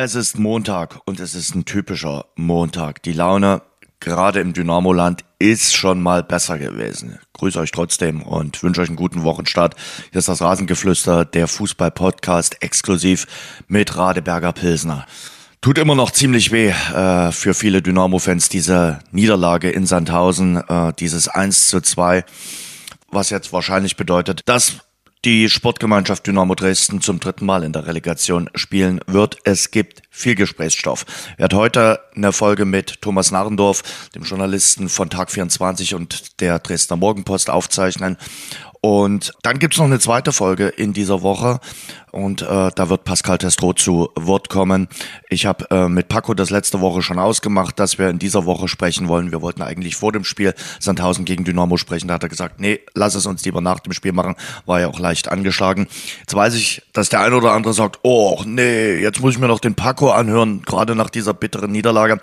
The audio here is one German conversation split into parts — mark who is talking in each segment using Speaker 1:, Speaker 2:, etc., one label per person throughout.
Speaker 1: Es ist Montag und es ist ein typischer Montag. Die Laune gerade im Dynamoland ist schon mal besser gewesen. Grüße euch trotzdem und wünsche euch einen guten Wochenstart. Hier ist das Rasengeflüster, der Fußball-Podcast exklusiv mit Radeberger Pilsner. Tut immer noch ziemlich weh äh, für viele Dynamo-Fans diese Niederlage in Sandhausen, äh, dieses 1 zu 2, was jetzt wahrscheinlich bedeutet, dass die Sportgemeinschaft Dynamo Dresden zum dritten Mal in der Relegation spielen wird. Es gibt viel Gesprächsstoff. Er hat heute eine Folge mit Thomas Narrendorf, dem Journalisten von Tag 24 und der Dresdner Morgenpost aufzeichnen. Und dann gibt's noch eine zweite Folge in dieser Woche und äh, da wird Pascal Testro zu Wort kommen. Ich habe äh, mit Paco das letzte Woche schon ausgemacht, dass wir in dieser Woche sprechen wollen. Wir wollten eigentlich vor dem Spiel Sandhausen gegen Dynamo sprechen. Da hat er gesagt, nee, lass es uns lieber nach dem Spiel machen. War ja auch leicht angeschlagen. Jetzt weiß ich, dass der eine oder andere sagt, oh nee, jetzt muss ich mir noch den Paco anhören, gerade nach dieser bitteren Niederlage.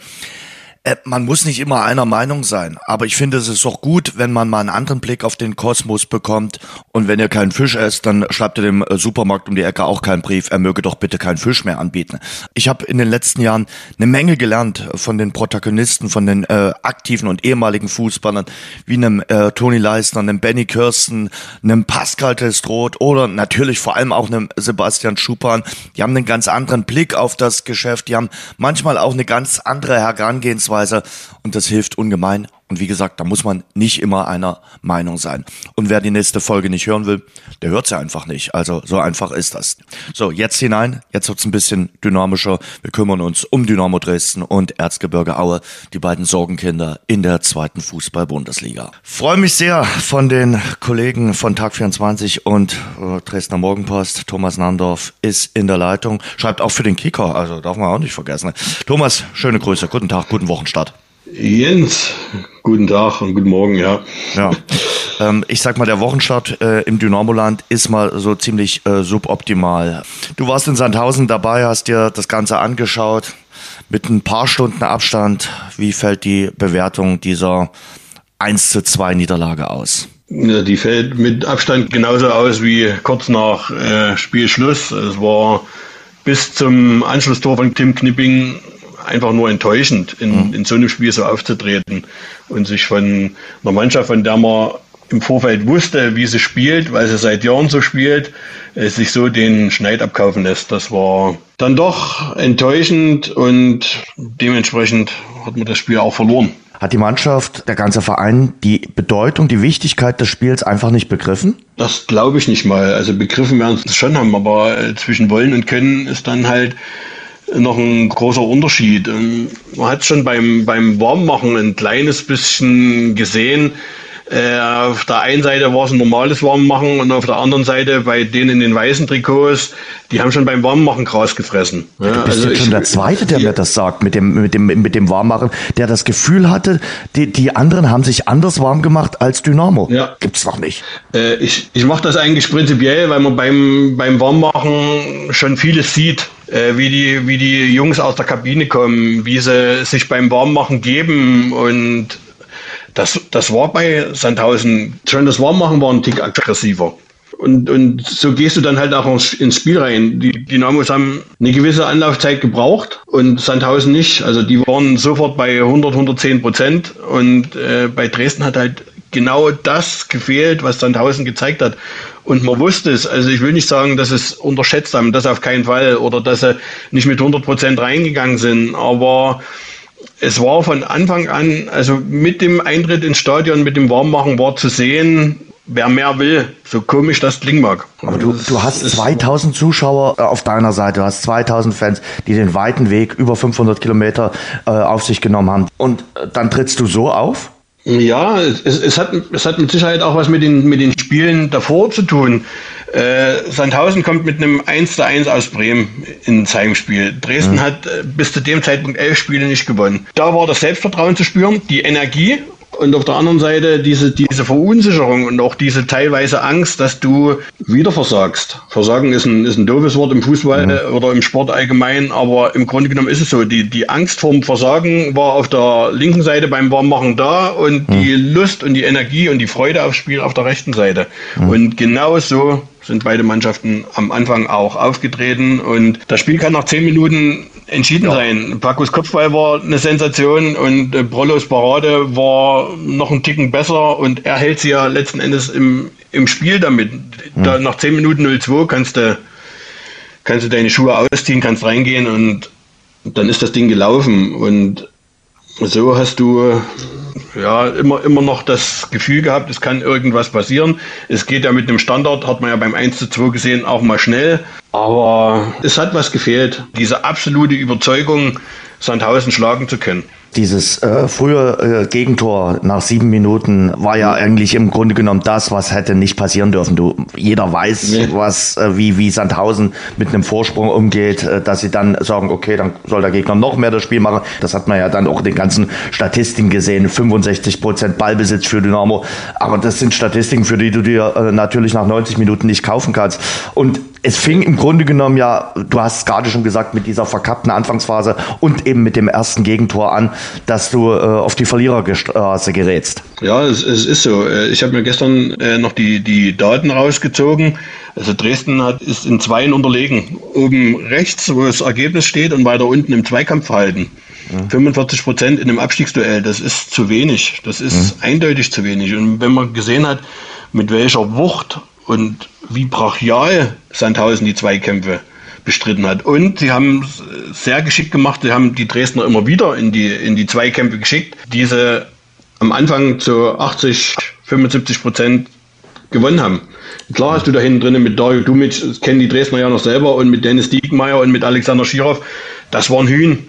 Speaker 1: Äh, man muss nicht immer einer Meinung sein, aber ich finde, es ist auch gut, wenn man mal einen anderen Blick auf den Kosmos bekommt. Und wenn ihr keinen Fisch esst, dann schreibt ihr dem äh, Supermarkt um die Ecke auch keinen Brief, er möge doch bitte keinen Fisch mehr anbieten. Ich habe in den letzten Jahren eine Menge gelernt von den Protagonisten, von den äh, aktiven und ehemaligen Fußballern, wie einem äh, Toni Leisner, einem Benny Kirsten, einem Pascal Testroth oder natürlich vor allem auch einem Sebastian Schupan. Die haben einen ganz anderen Blick auf das Geschäft, die haben manchmal auch eine ganz andere Herangehensweise Sichtweise und das hilft ungemein. Und wie gesagt, da muss man nicht immer einer Meinung sein. Und wer die nächste Folge nicht hören will, der hört sie einfach nicht. Also so einfach ist das. So, jetzt hinein. Jetzt wird's ein bisschen dynamischer. Wir kümmern uns um Dynamo Dresden und Erzgebirge Aue, die beiden Sorgenkinder in der zweiten Fußball-Bundesliga. Freue mich sehr von den Kollegen von Tag 24 und äh, Dresdner Morgenpost. Thomas Nandorf ist in der Leitung. Schreibt auch für den Kicker, also darf man auch nicht vergessen. Thomas, schöne Grüße. Guten Tag, guten Wochenstart.
Speaker 2: Jens, guten Tag und guten Morgen, ja.
Speaker 1: Ja, ähm, ich sag mal, der Wochenstart äh, im Dynamoland ist mal so ziemlich äh, suboptimal. Du warst in Sandhausen dabei, hast dir das Ganze angeschaut. Mit ein paar Stunden Abstand, wie fällt die Bewertung dieser 1 zu 2 Niederlage aus?
Speaker 2: Ja, die fällt mit Abstand genauso aus wie kurz nach äh, Spielschluss. Es war bis zum Anschlusstor von Tim Knipping einfach nur enttäuschend, in, mhm. in so einem Spiel so aufzutreten und sich von einer Mannschaft, von der man im Vorfeld wusste, wie sie spielt, weil sie seit Jahren so spielt, äh, sich so den Schneid abkaufen lässt. Das war dann doch enttäuschend und dementsprechend hat man das Spiel auch verloren.
Speaker 1: Hat die Mannschaft, der ganze Verein, die Bedeutung, die Wichtigkeit des Spiels einfach nicht begriffen?
Speaker 2: Das glaube ich nicht mal. Also begriffen werden sie es schon haben, aber äh, zwischen wollen und können ist dann halt noch ein großer Unterschied. Ähm, man hat schon beim, beim Warmmachen ein kleines bisschen gesehen. Äh, auf der einen Seite war es ein normales Warmmachen und auf der anderen Seite bei denen in den weißen Trikots, die haben schon beim Warmmachen Gras gefressen.
Speaker 1: Ja, du bist also jetzt schon der Zweite, der mir das sagt, mit dem, mit, dem, mit dem Warmmachen, der das Gefühl hatte, die, die anderen haben sich anders warm gemacht als Dynamo. Ja. Gibt's doch nicht.
Speaker 2: Äh, ich ich mache das eigentlich prinzipiell, weil man beim, beim Warmmachen schon vieles sieht äh, wie, die, wie die Jungs aus der Kabine kommen, wie sie sich beim Warmmachen geben. Und das, das war bei Sandhausen schon das Warmmachen war ein Tick aggressiver. Und, und so gehst du dann halt auch ins Spiel rein. Die Dynamos haben eine gewisse Anlaufzeit gebraucht und Sandhausen nicht. Also die waren sofort bei 100, 110 Prozent und äh, bei Dresden hat halt genau das gefehlt, was Sandhausen gezeigt hat. Und man wusste es. Also ich will nicht sagen, dass es unterschätzt haben, das auf keinen Fall, oder dass sie nicht mit 100 Prozent reingegangen sind. Aber es war von Anfang an, also mit dem Eintritt ins Stadion, mit dem Warmmachen war zu sehen, wer mehr will, so komisch das klingen mag.
Speaker 1: Aber du, du hast 2000 Zuschauer äh, auf deiner Seite, du hast 2000 Fans, die den weiten Weg über 500 Kilometer äh, auf sich genommen haben. Und äh, dann trittst du so auf?
Speaker 2: Ja, es, es, hat, es hat mit Sicherheit auch was mit den, mit den Spielen davor zu tun. Äh, Sandhausen kommt mit einem 1 zu 1 aus Bremen ins Heimspiel. Dresden mhm. hat äh, bis zu dem Zeitpunkt elf Spiele nicht gewonnen. Da war das Selbstvertrauen zu spüren, die Energie und auf der anderen Seite diese, diese Verunsicherung und auch diese teilweise Angst, dass du wieder versagst. Versagen ist ein, ist ein doofes Wort im Fußball mhm. oder im Sport allgemein, aber im Grunde genommen ist es so. Die, die Angst vorm Versagen war auf der linken Seite beim Warmmachen da und mhm. die Lust und die Energie und die Freude aufs Spiel auf der rechten Seite. Mhm. Und genau so sind beide Mannschaften am Anfang auch aufgetreten und das Spiel kann nach zehn Minuten entschieden ja. sein. Pacos Kopfball war eine Sensation und äh, Brollos Parade war noch ein Ticken besser und er hält sie ja letzten Endes im, im Spiel damit. Mhm. Da, nach 10 Minuten 0-2 kannst du, kannst du deine Schuhe ausziehen, kannst reingehen und dann ist das Ding gelaufen. Und so hast du ja immer, immer noch das Gefühl gehabt, es kann irgendwas passieren. Es geht ja mit dem Standard, hat man ja beim 1 zu 2 gesehen, auch mal schnell. Aber es hat was gefehlt. Diese absolute Überzeugung, Sandhausen schlagen zu können.
Speaker 1: Dieses äh, frühe äh, Gegentor nach sieben Minuten war ja eigentlich im Grunde genommen das, was hätte nicht passieren dürfen. Du, jeder weiß, nee. was, äh, wie, wie Sandhausen mit einem Vorsprung umgeht, äh, dass sie dann sagen, okay, dann soll der Gegner noch mehr das Spiel machen. Das hat man ja dann auch in den ganzen Statistiken gesehen. 65 Prozent Ballbesitz für Dynamo. Aber das sind Statistiken, für die du dir äh, natürlich nach 90 Minuten nicht kaufen kannst. Und es fing im Grunde genommen ja, du hast es gerade schon gesagt, mit dieser verkappten Anfangsphase und eben mit dem ersten Gegentor an, dass du äh, auf die Verliererstraße gerätst.
Speaker 2: Ja, es, es ist so. Äh, ich habe mir gestern äh, noch die, die Daten rausgezogen. Also Dresden hat, ist in Zweien unterlegen. Oben rechts, wo das Ergebnis steht, und weiter unten im Zweikampfverhalten. Mhm. 45 Prozent in einem Abstiegsduell, das ist zu wenig. Das ist mhm. eindeutig zu wenig. Und wenn man gesehen hat, mit welcher Wucht und wie brachial Sandhausen die Zweikämpfe bestritten hat. Und sie haben sehr geschickt gemacht, sie haben die Dresdner immer wieder in die, in die Zweikämpfe geschickt, diese am Anfang zu 80, 75 Prozent gewonnen haben. Klar hast du da hinten drin mit Dario Dumic, das kennen die Dresdner ja noch selber, und mit Dennis Diekmeyer und mit Alexander Schirov, das waren Hühn.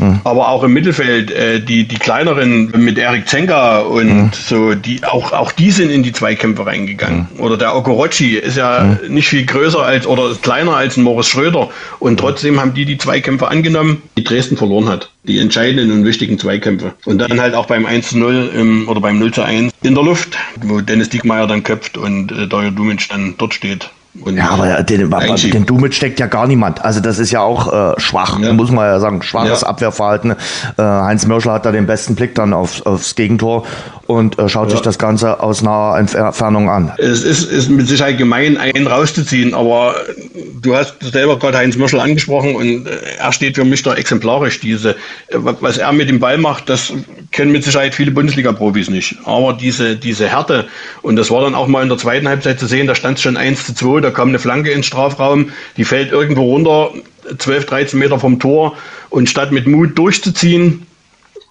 Speaker 2: Mhm. Aber auch im Mittelfeld, äh, die, die kleineren mit Erik Zenka und mhm. so, die, auch, auch die sind in die Zweikämpfe reingegangen. Mhm. Oder der Okorochi ist ja mhm. nicht viel größer als oder kleiner als ein Moritz Schröder. Und trotzdem haben die die Zweikämpfe angenommen, die Dresden verloren hat. Die entscheidenden und wichtigen Zweikämpfe. Und dann halt auch beim 1 zu 0 im, oder beim 0 zu 1 in der Luft, wo Dennis Diekmeyer dann köpft und äh, Dario Dumic dann dort steht.
Speaker 1: Und ja, aber den, den Dumet steckt ja gar niemand. Also das ist ja auch äh, schwach, ja. muss man ja sagen. Schwaches ja. Abwehrverhalten. Äh, Heinz Mörschel hat da den besten Blick dann auf, aufs Gegentor und äh, schaut ja. sich das Ganze aus naher Entfernung an.
Speaker 2: Es ist, ist mit Sicherheit gemein, einen rauszuziehen, aber du hast selber gerade Heinz Mörschel angesprochen und äh, er steht für mich da exemplarisch. Diese, äh, was er mit dem Ball macht, das kennen mit Sicherheit viele Bundesliga-Profis nicht. Aber diese, diese Härte, und das war dann auch mal in der zweiten Halbzeit zu sehen, da stand es schon 1 zu 2, da kam eine Flanke ins Strafraum, die fällt irgendwo runter, 12, 13 Meter vom Tor. Und statt mit Mut durchzuziehen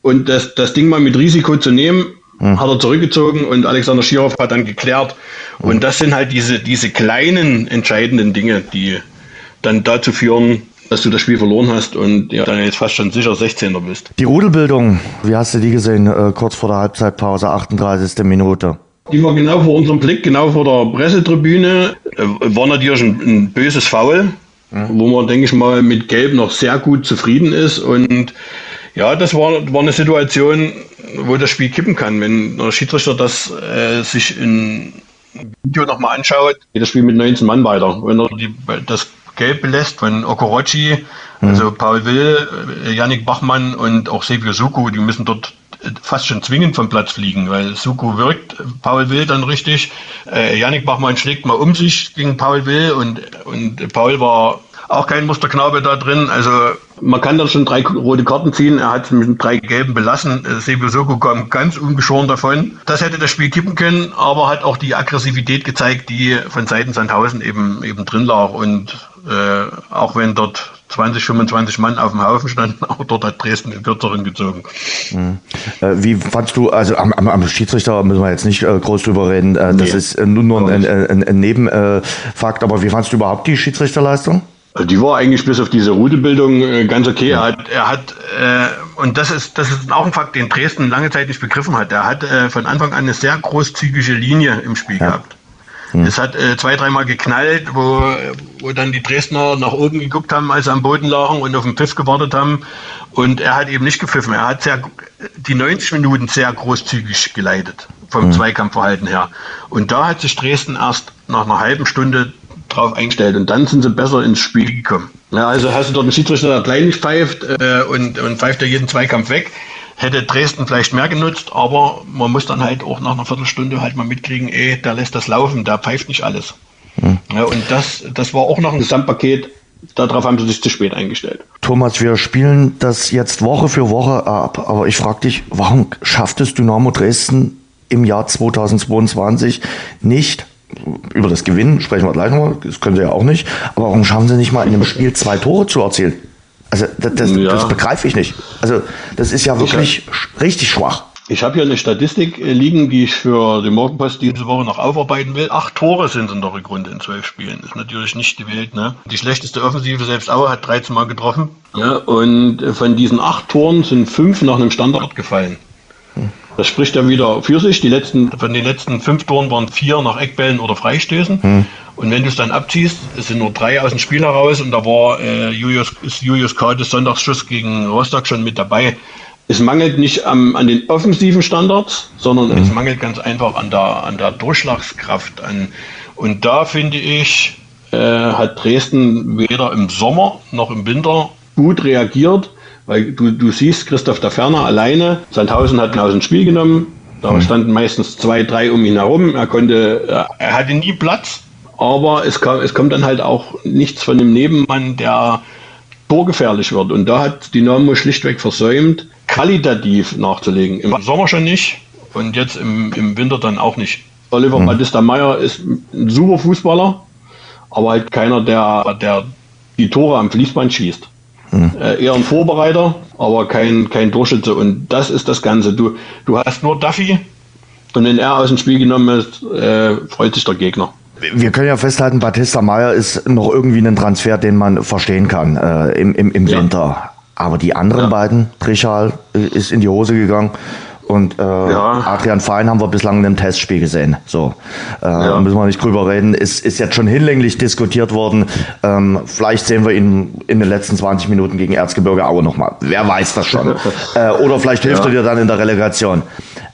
Speaker 2: und das, das Ding mal mit Risiko zu nehmen, hm. hat er zurückgezogen und Alexander Schirov hat dann geklärt. Und hm. das sind halt diese, diese kleinen entscheidenden Dinge, die dann dazu führen, dass du das Spiel verloren hast und ja, dann jetzt fast schon sicher 16er bist.
Speaker 1: Die Rudelbildung, wie hast du die gesehen, äh, kurz vor der Halbzeitpause, 38. Minute?
Speaker 2: Die war genau vor unserem Blick, genau vor der Pressetribüne. Äh, war natürlich ein, ein böses Foul, mhm. wo man, denke ich mal, mit Gelb noch sehr gut zufrieden ist. Und ja, das war, war eine Situation, wo das Spiel kippen kann. Wenn der Schiedsrichter das äh, sich in Video nochmal anschaut, geht das Spiel mit 19 Mann weiter. Wenn er die, das Gelb belässt von Okorochi, mhm. also Paul Will, äh, Yannick Bachmann und auch Sebio Suku, die müssen dort fast schon zwingend vom Platz fliegen, weil Suku wirkt Paul Will dann richtig. Äh, Yannick Bachmann schlägt mal um sich gegen Paul Will und, und Paul war auch kein Musterknabe da drin. Also man kann da schon drei rote Karten ziehen. Er hat es mit drei gelben belassen. Äh, Sebio Soko kam ganz ungeschoren davon. Das hätte das Spiel kippen können, aber hat auch die Aggressivität gezeigt, die von Seiten Sandhausen eben, eben drin lag. Und äh, auch wenn dort 20, 25 Mann auf dem Haufen standen, auch dort hat Dresden den kürzeren gezogen.
Speaker 1: Mhm. Äh, wie fandst du, also am, am, Schiedsrichter müssen wir jetzt nicht äh, groß drüber reden, äh, das nee, ist äh, nur, nur ein, ein, ein, Nebenfakt, aber wie fandst du überhaupt die Schiedsrichterleistung?
Speaker 2: Also die war eigentlich bis auf diese Rudelbildung äh, ganz okay. Er hat, er hat äh, und das ist, das ist auch ein Fakt, den Dresden lange Zeit nicht begriffen hat. Er hat äh, von Anfang an eine sehr großzügige Linie im Spiel ja. gehabt. Hm. Es hat äh, zwei, dreimal geknallt, wo, wo dann die Dresdner nach oben geguckt haben, als sie am Boden lagen und auf den Pfiff gewartet haben. Und er hat eben nicht gepfiffen. Er hat sehr, die 90 Minuten sehr großzügig geleitet, vom hm. Zweikampfverhalten her. Und da hat sich Dresden erst nach einer halben Stunde drauf eingestellt und dann sind sie besser ins Spiel gekommen. Ja, also hast du dort einen Schiedsrichter, der klein nicht pfeift äh, und, und pfeift ja jeden Zweikampf weg hätte Dresden vielleicht mehr genutzt, aber man muss dann halt auch nach einer Viertelstunde halt mal mitkriegen, ey, der lässt das laufen, der pfeift nicht alles. Mhm. Ja, und das, das war auch noch ein Gesamtpaket, darauf haben sie sich zu spät eingestellt.
Speaker 1: Thomas, wir spielen das jetzt Woche für Woche ab, aber ich frage dich, warum schafft es Dynamo Dresden im Jahr 2022 nicht, über das Gewinnen sprechen wir gleich nochmal, das können sie ja auch nicht, aber warum schaffen sie nicht mal in einem Spiel zwei Tore zu erzielen? Also das, das, ja. das begreife ich nicht. Also das ist ja wirklich hab, richtig schwach.
Speaker 2: Ich habe hier eine Statistik äh, liegen, die ich für die Morgenpost diese Woche noch aufarbeiten will. Acht Tore sind in der Rückrunde in zwölf Spielen. Ist natürlich nicht die Welt. Ne? Die schlechteste Offensive selbst Auer hat 13 Mal getroffen. Ja, und von diesen acht Toren sind fünf nach einem Standard gefallen. Das spricht ja wieder für sich. Die letzten, von den letzten fünf Toren waren vier nach Eckbällen oder Freistößen. Hm. Und wenn du es dann abziehst, es sind nur drei aus dem Spiel heraus und da war äh, Julius, ist Julius Kates Sonntagsschuss gegen Rostock schon mit dabei. Es mangelt nicht am, an den offensiven Standards, sondern mhm. es mangelt ganz einfach an der, an der Durchschlagskraft. An, und da finde ich, äh, hat Dresden weder im Sommer noch im Winter gut reagiert. Weil du, du siehst Christoph da Ferner alleine, Sandhausen hat ihn aus dem Spiel genommen, da mhm. standen meistens zwei, drei um ihn herum. Er konnte, er hatte nie Platz, aber es, kam, es kommt dann halt auch nichts von dem Nebenmann, der torgefährlich wird. Und da hat Dynamo schlichtweg versäumt, qualitativ nachzulegen. Im Sommer schon nicht und jetzt im, im Winter dann auch nicht. Oliver mhm. Battista Meyer ist ein super Fußballer, aber halt keiner, der, der die Tore am Fließband schießt. Hm. Äh, eher ein Vorbereiter, aber kein, kein Torschütze. Und das ist das Ganze. Du, du hast nur Duffy und wenn er aus dem Spiel genommen ist, äh, freut sich der Gegner.
Speaker 1: Wir können ja festhalten, Batista Meyer ist noch irgendwie ein Transfer, den man verstehen kann äh, im, im, im ja. Winter. Aber die anderen ja. beiden, Trichal äh, ist in die Hose gegangen. Und äh, ja. Adrian Fein haben wir bislang in einem Testspiel gesehen. So äh, ja. müssen wir nicht drüber reden. Ist, ist jetzt schon hinlänglich diskutiert worden. Ähm, vielleicht sehen wir ihn in den letzten 20 Minuten gegen Erzgebirge Aue nochmal. Wer weiß das schon. äh, oder vielleicht hilft ja. er dir dann in der Relegation.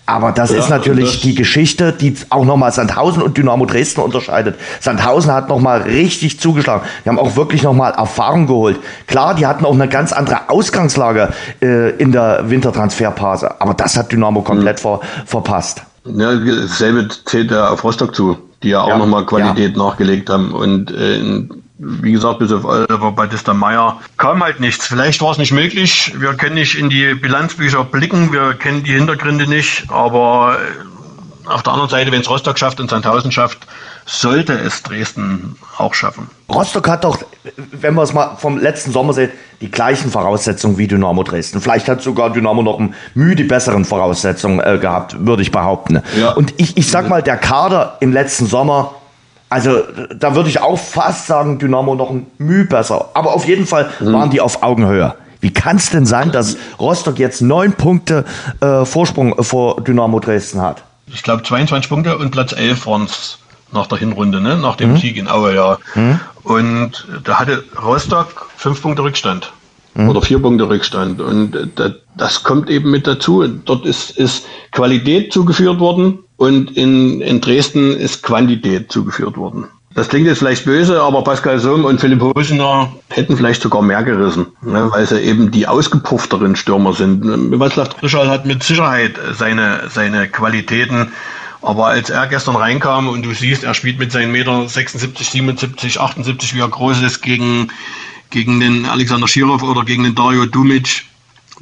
Speaker 1: Aber das ja, ist natürlich das die Geschichte, die auch nochmal Sandhausen und Dynamo Dresden unterscheidet. Sandhausen hat nochmal richtig zugeschlagen. Die haben auch wirklich nochmal Erfahrung geholt. Klar, die hatten auch eine ganz andere Ausgangslage äh, in der Wintertransferphase. Aber das hat Dynamo komplett mhm. ver verpasst.
Speaker 2: Ja, dasselbe zählt ja auf Rostock zu, die ja auch ja, nochmal Qualität ja. nachgelegt haben. Und äh, wie gesagt, bis auf Oliver Battista Meyer kam halt nichts. Vielleicht war es nicht möglich. Wir können nicht in die Bilanzbücher blicken, wir kennen die Hintergründe nicht, aber äh, auf der anderen Seite, wenn es Rostock schafft und Sandhausen schafft, sollte es Dresden auch schaffen.
Speaker 1: Rostock hat doch, wenn wir es mal vom letzten Sommer sehen, die gleichen Voraussetzungen wie Dynamo Dresden. Vielleicht hat sogar Dynamo noch Mühe die besseren Voraussetzungen äh, gehabt, würde ich behaupten. Ja. Und ich, ich sag mal, der Kader im letzten Sommer also da würde ich auch fast sagen, Dynamo noch ein Mühe besser. Aber auf jeden Fall mhm. waren die auf Augenhöhe. Wie kann es denn sein, dass Rostock jetzt neun Punkte äh, Vorsprung vor Dynamo Dresden hat?
Speaker 2: Ich glaube 22 Punkte und Platz 11 waren es nach der Hinrunde, ne? nach dem mhm. Sieg in Aue, ja. Mhm. Und da hatte Rostock fünf Punkte Rückstand mhm. oder vier Punkte Rückstand. Und das, das kommt eben mit dazu. Dort ist, ist Qualität zugeführt worden und in, in Dresden ist Quantität zugeführt worden. Das klingt jetzt vielleicht böse, aber Pascal Sohm und Philipp Hosener hätten vielleicht sogar mehr gerissen, ne, weil sie eben die ausgepuffteren Stürmer sind. Václav Trischal hat mit Sicherheit seine, seine Qualitäten, aber als er gestern reinkam und du siehst, er spielt mit seinen Meter 76, 77, 78, wie er groß ist, gegen, gegen den Alexander Schirov oder gegen den Dario Dumic,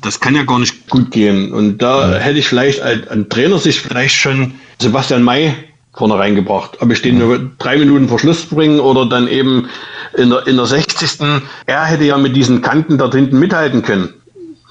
Speaker 2: das kann ja gar nicht gut gehen. Und da ja. hätte ich vielleicht als, an Trainer sich vielleicht schon Sebastian May vorne reingebracht. Ob ich den nur drei Minuten vor Schluss bringen oder dann eben in der, in der 60. Er hätte ja mit diesen Kanten dort hinten mithalten können.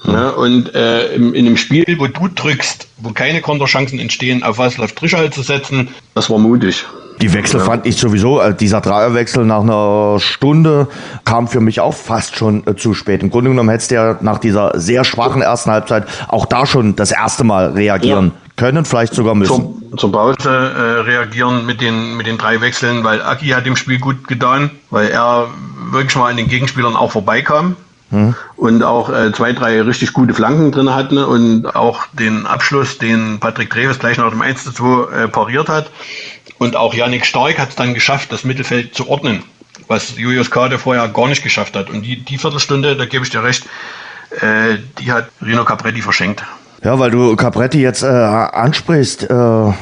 Speaker 2: Ja, und äh, in, in einem Spiel, wo du drückst, wo keine Konterchancen entstehen, auf Václav Trischal zu setzen, das war mutig.
Speaker 1: Die Wechsel ja. fand ich sowieso, äh, dieser Dreierwechsel nach einer Stunde kam für mich auch fast schon äh, zu spät. Im Grunde genommen hättest du ja nach dieser sehr schwachen ersten Halbzeit auch da schon das erste Mal reagieren ja. können, vielleicht sogar müssen.
Speaker 2: Zur, zur Pause äh, reagieren mit den, mit den drei Wechseln, weil Aki hat dem Spiel gut getan, weil er wirklich mal an den Gegenspielern auch vorbeikam. Hm. Und auch äh, zwei, drei richtig gute Flanken drin hatten und auch den Abschluss, den Patrick Treves gleich nach dem 1 zu 2 äh, pariert hat. Und auch Janik Stark hat es dann geschafft, das Mittelfeld zu ordnen, was Julius Kade vorher gar nicht geschafft hat. Und die, die Viertelstunde, da gebe ich dir recht, äh, die hat Rino Capretti verschenkt.
Speaker 1: Ja, weil du Capretti jetzt äh, ansprichst, äh,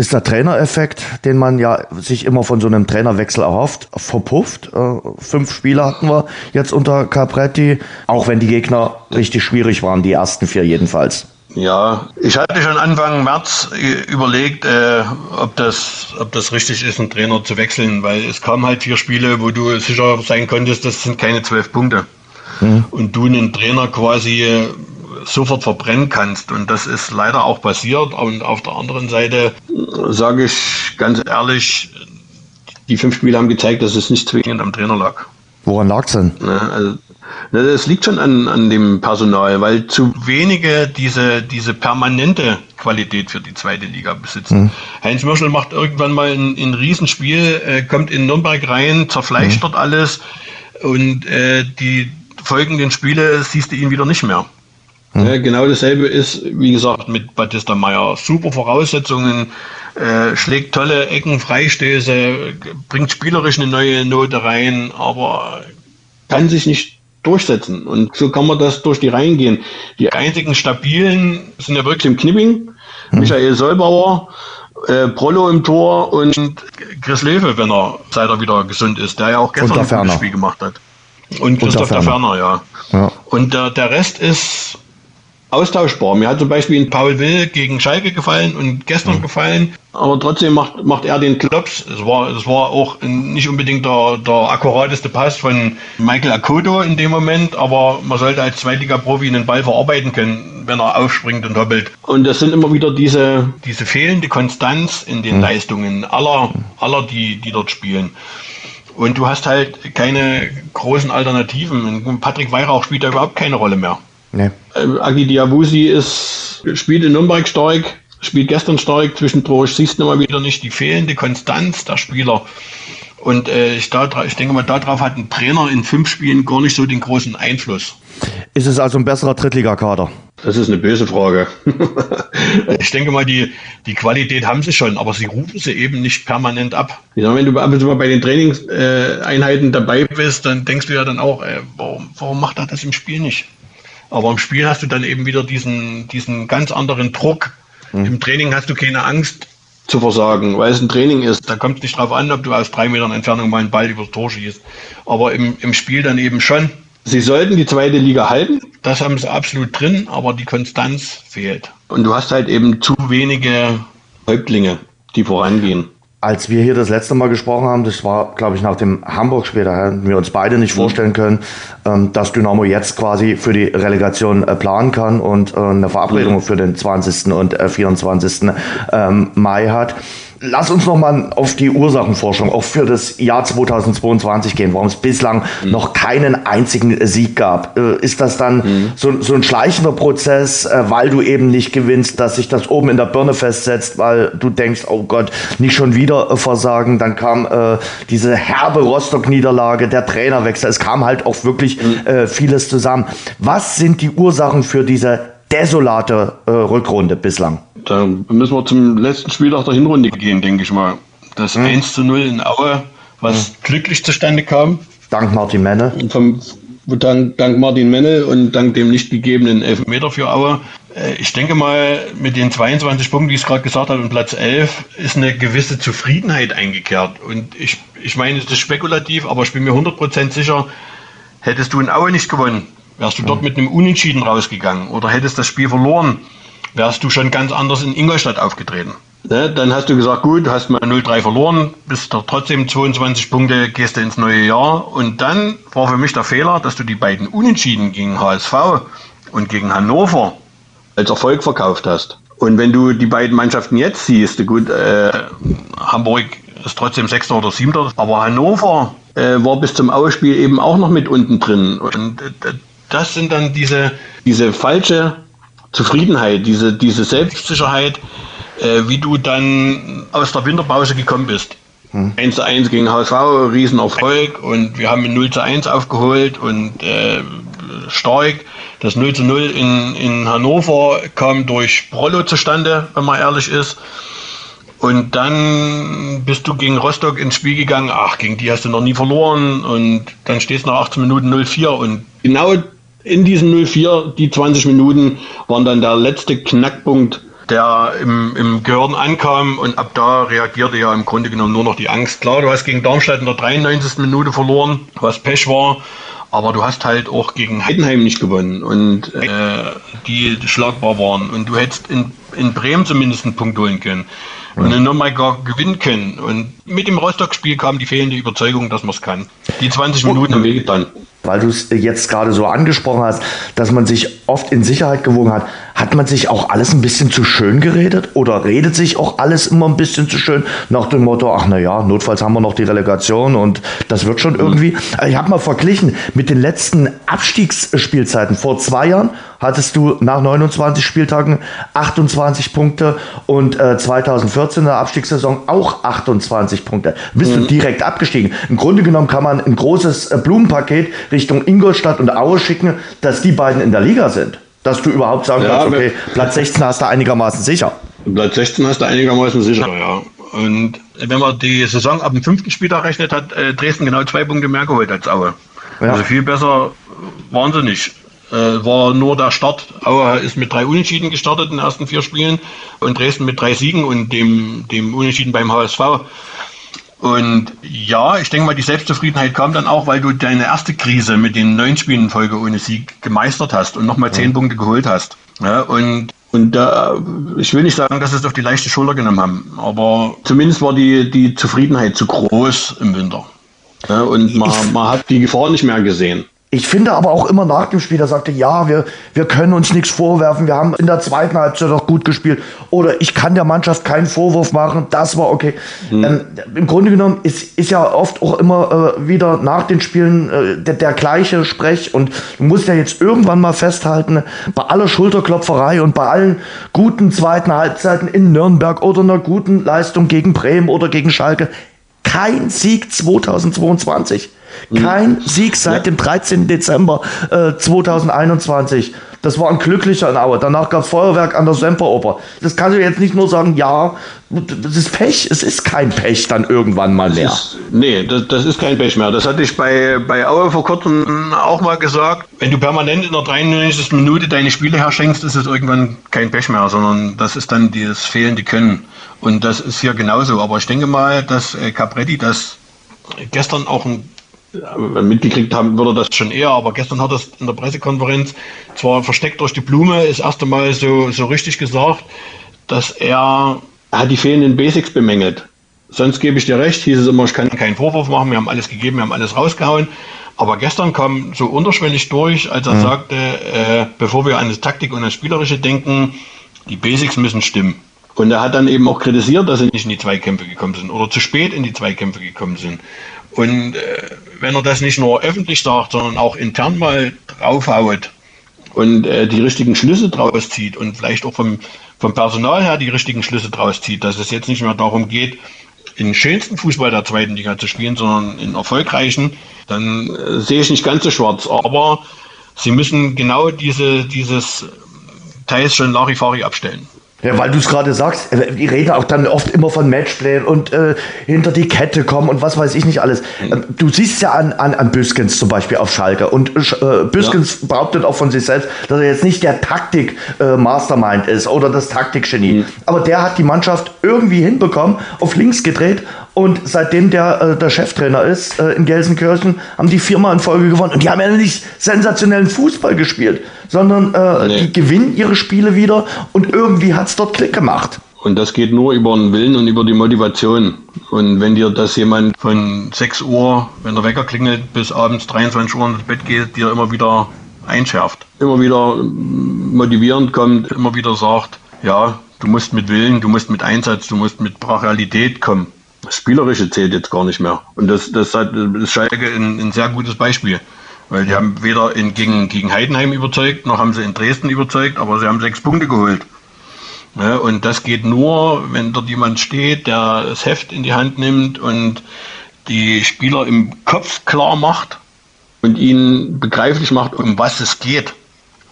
Speaker 1: ist der Trainereffekt, den man ja sich immer von so einem Trainerwechsel erhofft, verpufft. Äh, fünf Spiele hatten wir jetzt unter Capretti, auch wenn die Gegner richtig schwierig waren, die ersten vier jedenfalls.
Speaker 2: Ja, ich hatte schon Anfang März überlegt, äh, ob, das, ob das richtig ist, einen Trainer zu wechseln, weil es kamen halt vier Spiele, wo du sicher sein konntest, das sind keine zwölf Punkte. Mhm. Und du einen Trainer quasi äh, sofort verbrennen kannst. Und das ist leider auch passiert. Und auf der anderen Seite sage ich ganz ehrlich, die fünf Spiele haben gezeigt, dass es nicht zwingend am Trainer lag.
Speaker 1: Woran lag es denn?
Speaker 2: Also, das liegt schon an, an dem Personal, weil zu wenige diese, diese permanente Qualität für die zweite Liga besitzen. Mhm. Heinz Mörschel macht irgendwann mal ein, ein Riesenspiel, äh, kommt in Nürnberg rein, zerfleischt mhm. dort alles und äh, die folgenden Spiele siehst du ihn wieder nicht mehr. Hm. Genau dasselbe ist, wie gesagt, mit Batista Meyer. Super Voraussetzungen, äh, schlägt tolle Ecken, Freistöße, bringt spielerisch eine neue Note rein, aber kann sich nicht durchsetzen. Und so kann man das durch die Reihen gehen. Die einzigen stabilen sind ja wirklich im Knipping. Hm. Michael Solbauer, äh, Prollo im Tor und Chris Löwe, wenn er, seit er wieder gesund ist, der ja auch gestern ein gutes Spiel gemacht hat. Und Christoph Ferner. der Ferner, ja. ja. Und der, der Rest ist austauschbar. Mir hat zum Beispiel ein Paul Will gegen Schalke gefallen und gestern mhm. gefallen, aber trotzdem macht, macht er den Klops. Es war, es war auch nicht unbedingt der, der akkurateste Pass von Michael Akoto in dem Moment, aber man sollte als Zweitliga-Profi einen Ball verarbeiten können, wenn er aufspringt und hoppelt. Und das sind immer wieder diese, diese fehlende Konstanz in den mhm. Leistungen aller, aller die, die dort spielen. Und du hast halt keine großen Alternativen. Patrick Weihrauch spielt da überhaupt keine Rolle mehr. Nee. Äh, Agi Diabusi ist, spielt in Nürnberg stark, spielt gestern stark, zwischendurch siehst du immer wieder nicht die fehlende Konstanz der Spieler. Und äh, ich, da, ich denke mal, darauf hat ein Trainer in fünf Spielen gar nicht so den großen Einfluss.
Speaker 1: Ist es also ein besserer Drittligakader?
Speaker 2: Das ist eine böse Frage. ich denke mal, die, die Qualität haben sie schon, aber sie rufen sie eben nicht permanent ab. Ja, wenn du ab und zu mal bei den Trainingseinheiten dabei bist, dann denkst du ja dann auch, äh, warum, warum macht er das im Spiel nicht? Aber im Spiel hast du dann eben wieder diesen, diesen ganz anderen Druck. Mhm. Im Training hast du keine Angst zu versagen, weil es ein Training ist. Da kommt es nicht drauf an, ob du aus drei Metern Entfernung mal einen Ball übers Tor schießt. Aber im, im Spiel dann eben schon. Sie sollten die zweite Liga halten. Das haben sie absolut drin, aber die Konstanz fehlt. Und du hast halt eben zu wenige Häuptlinge, die vorangehen
Speaker 1: als wir hier das letzte Mal gesprochen haben, das war, glaube ich, nach dem Hamburg-Spiel, da hätten wir uns beide nicht mhm. vorstellen können, ähm, dass Dynamo jetzt quasi für die Relegation äh, planen kann und äh, eine Verabredung mhm. für den 20. und äh, 24. Ähm, Mai hat. Lass uns noch mal auf die Ursachenforschung auch für das Jahr 2022 gehen, warum es bislang mhm. noch keinen einzigen Sieg gab. Äh, ist das dann mhm. so, so, ein schleichender Prozess, äh, weil du eben nicht gewinnst, dass sich das oben in der Birne festsetzt, weil du denkst, oh Gott, nicht schon wieder äh, versagen. Dann kam äh, diese herbe Rostock-Niederlage, der Trainerwechsel. Es kam halt auch wirklich mhm. äh, vieles zusammen. Was sind die Ursachen für diese desolate äh, Rückrunde bislang?
Speaker 2: Da müssen wir zum letzten Spieltag der Hinrunde gehen, denke ich mal. Das hm. 1 zu 0 in Aue, was hm. glücklich zustande kam.
Speaker 1: Dank Martin Menne.
Speaker 2: Vom, dank, dank Martin Menne und dank dem nicht gegebenen Elfmeter für Aue. Äh, ich denke mal, mit den 22 Punkten, wie ich es gerade gesagt habe, und Platz 11, ist eine gewisse Zufriedenheit eingekehrt. Und ich, ich meine, es ist spekulativ, aber ich bin mir 100% sicher, hättest du in Aue nicht gewonnen, wärst du dort hm. mit einem Unentschieden rausgegangen oder hättest das Spiel verloren, wärst du schon ganz anders in Ingolstadt aufgetreten. Ne, dann hast du gesagt, gut, hast mal 0-3 verloren, bist doch trotzdem 22 Punkte, gehst du ins neue Jahr. Und dann war für mich der Fehler, dass du die beiden Unentschieden gegen HSV und gegen Hannover als Erfolg verkauft hast. Und wenn du die beiden Mannschaften jetzt siehst, gut, äh, Hamburg ist trotzdem Sechster oder Siebter, aber Hannover äh, war bis zum Ausspiel eben auch noch mit unten drin. Und äh, das sind dann diese, diese falsche Zufriedenheit, diese, diese Selbstsicherheit, äh, wie du dann aus der Winterpause gekommen bist. Hm. 1 zu 1 gegen HSV, Riesenerfolg und wir haben 0 zu 1 aufgeholt und äh, stark. Das 0 zu 0 in, in Hannover kam durch Prollo zustande, wenn man ehrlich ist. Und dann bist du gegen Rostock ins Spiel gegangen. Ach, gegen die hast du noch nie verloren. Und dann stehst du nach 18 Minuten 0-4. Und genau in diesen 04, die 20 Minuten, waren dann der letzte Knackpunkt der im, im Gehirn ankam und ab da reagierte ja im Grunde genommen nur noch die Angst. Klar, du hast gegen Darmstadt in der 93. Minute verloren, was Pech war, aber du hast halt auch gegen Heidenheim nicht gewonnen und äh, die schlagbar waren und du hättest in, in Bremen zumindest einen Punkt holen können und in Nürnberg gar gewinnen können. Und mit dem Rostock-Spiel kam die fehlende Überzeugung, dass man es kann. Die 20 Minuten haben wehgetan
Speaker 1: weil du es jetzt gerade so angesprochen hast, dass man sich oft in Sicherheit gewogen hat. Hat man sich auch alles ein bisschen zu schön geredet oder redet sich auch alles immer ein bisschen zu schön nach dem Motto, ach na ja, notfalls haben wir noch die Relegation und das wird schon irgendwie. Ich habe mal verglichen mit den letzten Abstiegsspielzeiten. Vor zwei Jahren hattest du nach 29 Spieltagen 28 Punkte und äh, 2014 in der Abstiegssaison auch 28 Punkte. Bist mhm. du direkt abgestiegen. Im Grunde genommen kann man ein großes äh, Blumenpaket Richtung Ingolstadt und Aue schicken, dass die beiden in der Liga sind. Dass du überhaupt sagen ja, kannst, okay, Platz 16 hast du einigermaßen sicher.
Speaker 2: Platz 16 hast du einigermaßen sicher, ja. Und wenn man die Saison ab dem fünften Spieltag rechnet, hat äh, Dresden genau zwei Punkte mehr geholt als Aue. Ja. Also viel besser waren sie nicht. Äh, war nur der Start. Aue ist mit drei Unentschieden gestartet in den ersten vier Spielen und Dresden mit drei Siegen und dem, dem Unentschieden beim HSV. Und ja, ich denke mal, die Selbstzufriedenheit kam dann auch, weil du deine erste Krise mit den neun Spielen in Folge ohne Sieg gemeistert hast und nochmal zehn ja. Punkte geholt hast. Ja, und und äh, ich will nicht sagen, dass sie es auf die leichte Schulter genommen haben, aber zumindest war die, die Zufriedenheit zu groß im Winter. Ja, und man, man hat die Gefahr nicht mehr gesehen.
Speaker 1: Ich finde aber auch immer nach dem Spiel, da sagte, ja, wir, wir können uns nichts vorwerfen, wir haben in der zweiten Halbzeit doch gut gespielt. Oder ich kann der Mannschaft keinen Vorwurf machen, das war okay. Mhm. Ähm, Im Grunde genommen ist, ist ja oft auch immer äh, wieder nach den Spielen äh, der, der gleiche Sprech. Und du musst ja jetzt irgendwann mal festhalten, bei aller Schulterklopferei und bei allen guten zweiten Halbzeiten in Nürnberg oder einer guten Leistung gegen Bremen oder gegen Schalke, kein Sieg 2022. Kein Sieg seit dem 13. Dezember äh, 2021. Das war ein glücklicher in Aue. Danach gab es Feuerwerk an der Semperoper. Das kannst du jetzt nicht nur sagen, ja, das ist Pech. Es ist kein Pech dann irgendwann mal mehr.
Speaker 2: Das ist, nee, das, das, ist kein Pech mehr. Das hatte ich bei, bei Aue vor kurzem auch mal gesagt. Wenn du permanent in der 93. Minute deine Spiele herschenkst, ist es irgendwann kein Pech mehr, sondern das ist dann das fehlende Können. Und das ist hier genauso. Aber ich denke mal, dass äh, Capretti das gestern auch ein mitgekriegt haben würde das schon eher, aber gestern hat er in der Pressekonferenz zwar versteckt durch die Blume, das erste Mal so, so richtig gesagt, dass er, er hat die fehlenden Basics bemängelt. Sonst gebe ich dir recht, hieß es immer, ich kann keinen Vorwurf machen, wir haben alles gegeben, wir haben alles rausgehauen. Aber gestern kam so unterschwellig durch, als er mhm. sagte, äh, bevor wir an das Taktik und das Spielerische denken, die Basics müssen stimmen. Und er hat dann eben auch kritisiert, dass sie nicht in die Zweikämpfe gekommen sind oder zu spät in die Zweikämpfe gekommen sind. Und äh, wenn er das nicht nur öffentlich sagt, sondern auch intern mal draufhaut und äh, die richtigen Schlüsse draus zieht und vielleicht auch vom, vom Personal her die richtigen Schlüsse draus zieht, dass es jetzt nicht mehr darum geht, in schönsten Fußball der zweiten Liga zu spielen, sondern in erfolgreichen, dann äh, sehe ich nicht ganz so schwarz. Aber sie müssen genau diese, dieses Teils schon Larifari abstellen.
Speaker 1: Ja, weil du es gerade sagst, äh, die reden auch dann oft immer von Matchplay und äh, hinter die Kette kommen und was weiß ich nicht alles. Ähm, du siehst ja an, an, an Büskens zum Beispiel auf Schalke und äh, Büskens ja. behauptet auch von sich selbst, dass er jetzt nicht der Taktik-Mastermind äh, ist oder das Taktikgenie. Mhm. Aber der hat die Mannschaft irgendwie hinbekommen, auf links gedreht und seitdem der äh, der Cheftrainer ist äh, in Gelsenkirchen, haben die viermal in Folge gewonnen. Und die haben ja nicht sensationellen Fußball gespielt, sondern äh, nee. die gewinnen ihre Spiele wieder und irgendwie hat es dort Klick gemacht.
Speaker 2: Und das geht nur über den Willen und über die Motivation. Und wenn dir das jemand von 6 Uhr, wenn der Wecker klingelt, bis abends 23 Uhr ins Bett geht, dir immer wieder einschärft, immer wieder motivierend kommt, immer wieder sagt, ja, du musst mit Willen, du musst mit Einsatz, du musst mit Brachialität kommen. Das Spielerische zählt jetzt gar nicht mehr. Und das, das hat das Schalke ein, ein sehr gutes Beispiel. Weil die haben weder in, gegen, gegen Heidenheim überzeugt, noch haben sie in Dresden überzeugt, aber sie haben sechs Punkte geholt. Ja, und das geht nur, wenn dort jemand steht, der das Heft in die Hand nimmt und die Spieler im Kopf klar macht und ihnen begreiflich macht, um was es geht.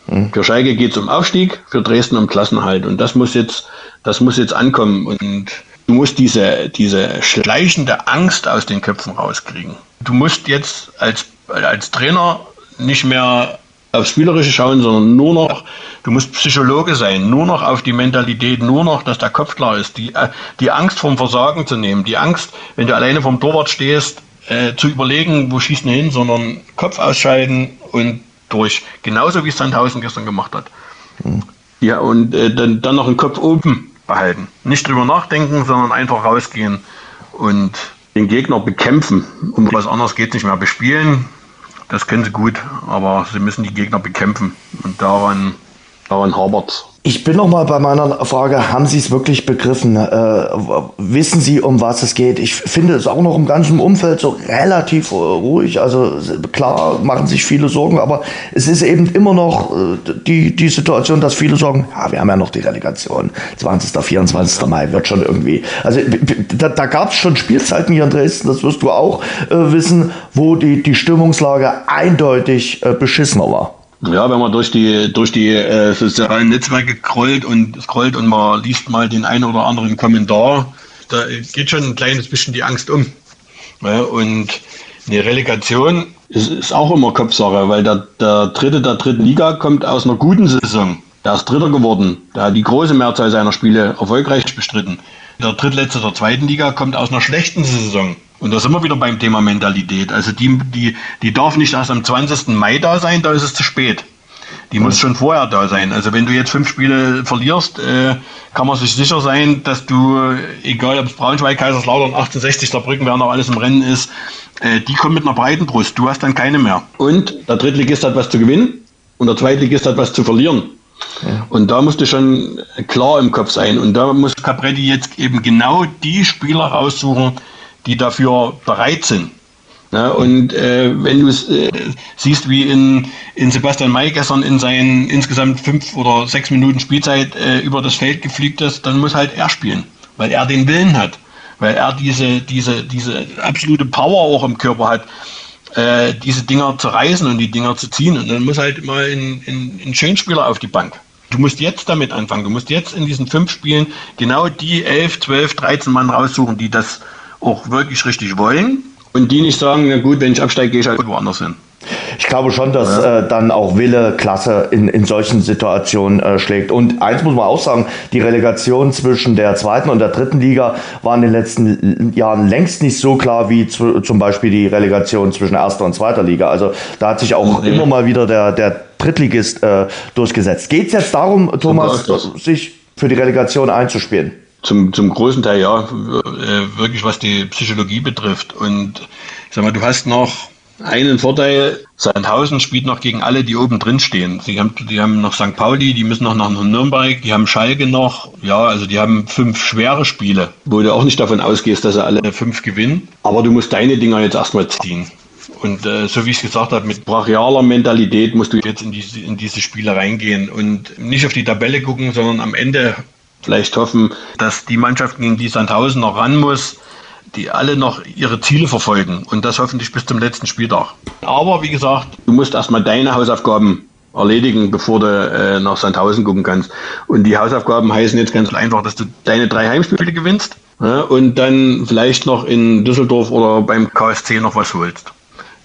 Speaker 2: Mhm. Für Schalke geht es um Aufstieg, für Dresden um Klassenhalt. Und das muss jetzt, das muss jetzt ankommen. Und Du musst diese, diese schleichende Angst aus den Köpfen rauskriegen. Du musst jetzt als, als Trainer nicht mehr aufs Spielerische schauen, sondern nur noch, du musst Psychologe sein, nur noch auf die Mentalität, nur noch, dass der Kopf klar ist, die, äh, die Angst vom Versagen zu nehmen, die Angst, wenn du alleine vom Torwart stehst, äh, zu überlegen, wo schießen hin, sondern Kopf ausschalten und durch. Genauso wie Sandhausen gestern gemacht hat. Mhm. Ja, und äh, dann, dann noch den Kopf oben behalten. Nicht drüber nachdenken, sondern einfach rausgehen und den Gegner bekämpfen. Um was anderes geht nicht mehr. Bespielen, das können sie gut, aber sie müssen die Gegner bekämpfen. Und daran, daran hapert
Speaker 1: ich bin noch mal bei meiner Frage, haben Sie es wirklich begriffen? Äh, wissen Sie, um was es geht? Ich finde es auch noch im ganzen Umfeld so relativ ruhig. Also klar machen sich viele Sorgen, aber es ist eben immer noch äh, die, die Situation, dass viele sagen, ja, wir haben ja noch die Relegation. 20., 24. Mai wird schon irgendwie. Also da, da gab es schon Spielzeiten hier in Dresden, das wirst du auch äh, wissen, wo die, die Stimmungslage eindeutig äh, beschissener war.
Speaker 2: Ja, wenn man durch die durch die äh, sozialen Netzwerke scrollt und scrollt und man liest mal den einen oder anderen Kommentar, da geht schon ein kleines bisschen die Angst um. Ja, und eine Relegation ist, ist auch immer Kopfsache, weil der, der Dritte der dritten Liga kommt aus einer guten Saison. Der ist Dritter geworden. Der hat die große Mehrzahl seiner Spiele erfolgreich bestritten. Der Drittletzte der zweiten Liga kommt aus einer schlechten Saison. Und da sind wir wieder beim Thema Mentalität. Also die, die, die darf nicht erst am 20. Mai da sein, da ist es zu spät. Die muss schon vorher da sein. Also wenn du jetzt fünf Spiele verlierst, äh, kann man sich sicher sein, dass du, egal ob es Braunschweig, Kaiserslautern, 1860, Brücken, wer noch alles im Rennen ist, äh, die kommen mit einer breiten Brust. Du hast dann keine mehr. Und der Drittligist hat was zu gewinnen und der Zweitligist hat was zu verlieren. Ja. Und da musst du schon klar im Kopf sein. Und da muss Capretti jetzt eben genau die Spieler raussuchen, die dafür bereit sind. Ja, und äh, wenn du äh, siehst, wie in, in Sebastian May gestern in seinen insgesamt fünf oder sechs Minuten Spielzeit äh, über das Feld gefliegt ist, dann muss halt er spielen, weil er den Willen hat, weil er diese, diese, diese absolute Power auch im Körper hat, äh, diese Dinger zu reißen und die Dinger zu ziehen. Und dann muss halt mal ein, ein, ein Schönspieler auf die Bank. Du musst jetzt damit anfangen. Du musst jetzt in diesen fünf Spielen genau die elf, zwölf, dreizehn Mann raussuchen, die das auch wirklich richtig wollen und die nicht sagen, na gut, wenn ich absteige, gehe ich halt woanders hin.
Speaker 1: Ich glaube schon, dass ja. äh, dann auch Wille Klasse in, in solchen Situationen äh, schlägt. Und eins muss man auch sagen, die Relegation zwischen der zweiten und der dritten Liga war in den letzten Jahren längst nicht so klar wie zu, zum Beispiel die Relegation zwischen erster und zweiter Liga. Also da hat sich auch mhm. immer mal wieder der, der Drittligist äh, durchgesetzt. Geht es jetzt darum, Thomas, sich für die Relegation einzuspielen?
Speaker 2: Zum, zum großen Teil ja, äh, wirklich was die Psychologie betrifft. Und ich sag mal, du hast noch einen Vorteil, Sandhausen spielt noch gegen alle, die oben drin stehen. Sie haben, die haben noch St. Pauli, die müssen noch nach Nürnberg, die haben Schalke noch. Ja, also die haben fünf schwere Spiele, wo du auch nicht davon ausgehst, dass sie alle fünf gewinnen. Aber du musst deine Dinger jetzt erstmal ziehen. Und äh, so wie ich es gesagt habe, mit brachialer Mentalität musst du jetzt in diese, in diese Spiele reingehen und nicht auf die Tabelle gucken, sondern am Ende vielleicht hoffen, dass die Mannschaft, gegen die Sandhausen noch ran muss, die alle noch ihre Ziele verfolgen und das hoffentlich bis zum letzten Spieltag. Aber wie gesagt, du musst erstmal deine Hausaufgaben erledigen, bevor du äh, nach Sandhausen gucken kannst. Und die Hausaufgaben heißen jetzt ganz einfach, dass du deine drei Heimspiele gewinnst ja, und dann vielleicht noch in Düsseldorf oder beim KSC noch was holst.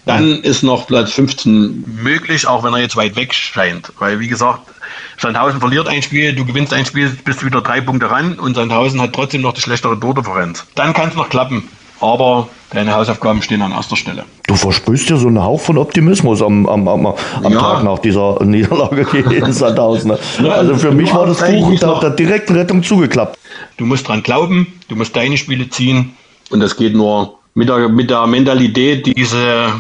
Speaker 2: Dann ist noch Platz 15 möglich, auch wenn er jetzt weit weg scheint. Weil, wie gesagt, Sandhausen verliert ein Spiel, du gewinnst ein Spiel, bist du wieder drei Punkte ran und Sandhausen hat trotzdem noch die schlechtere Tordifferenz. Dann kann es noch klappen. Aber deine Hausaufgaben stehen an erster Stelle.
Speaker 1: Du versprühst ja so einen Hauch von Optimismus am, am, am, am ja. Tag nach dieser Niederlage gegen Sandhausen. also für mich war das Buch da, da direkt Rettung zugeklappt.
Speaker 2: Du musst dran glauben, du musst deine Spiele ziehen und das geht nur mit der, mit der Mentalität, die diese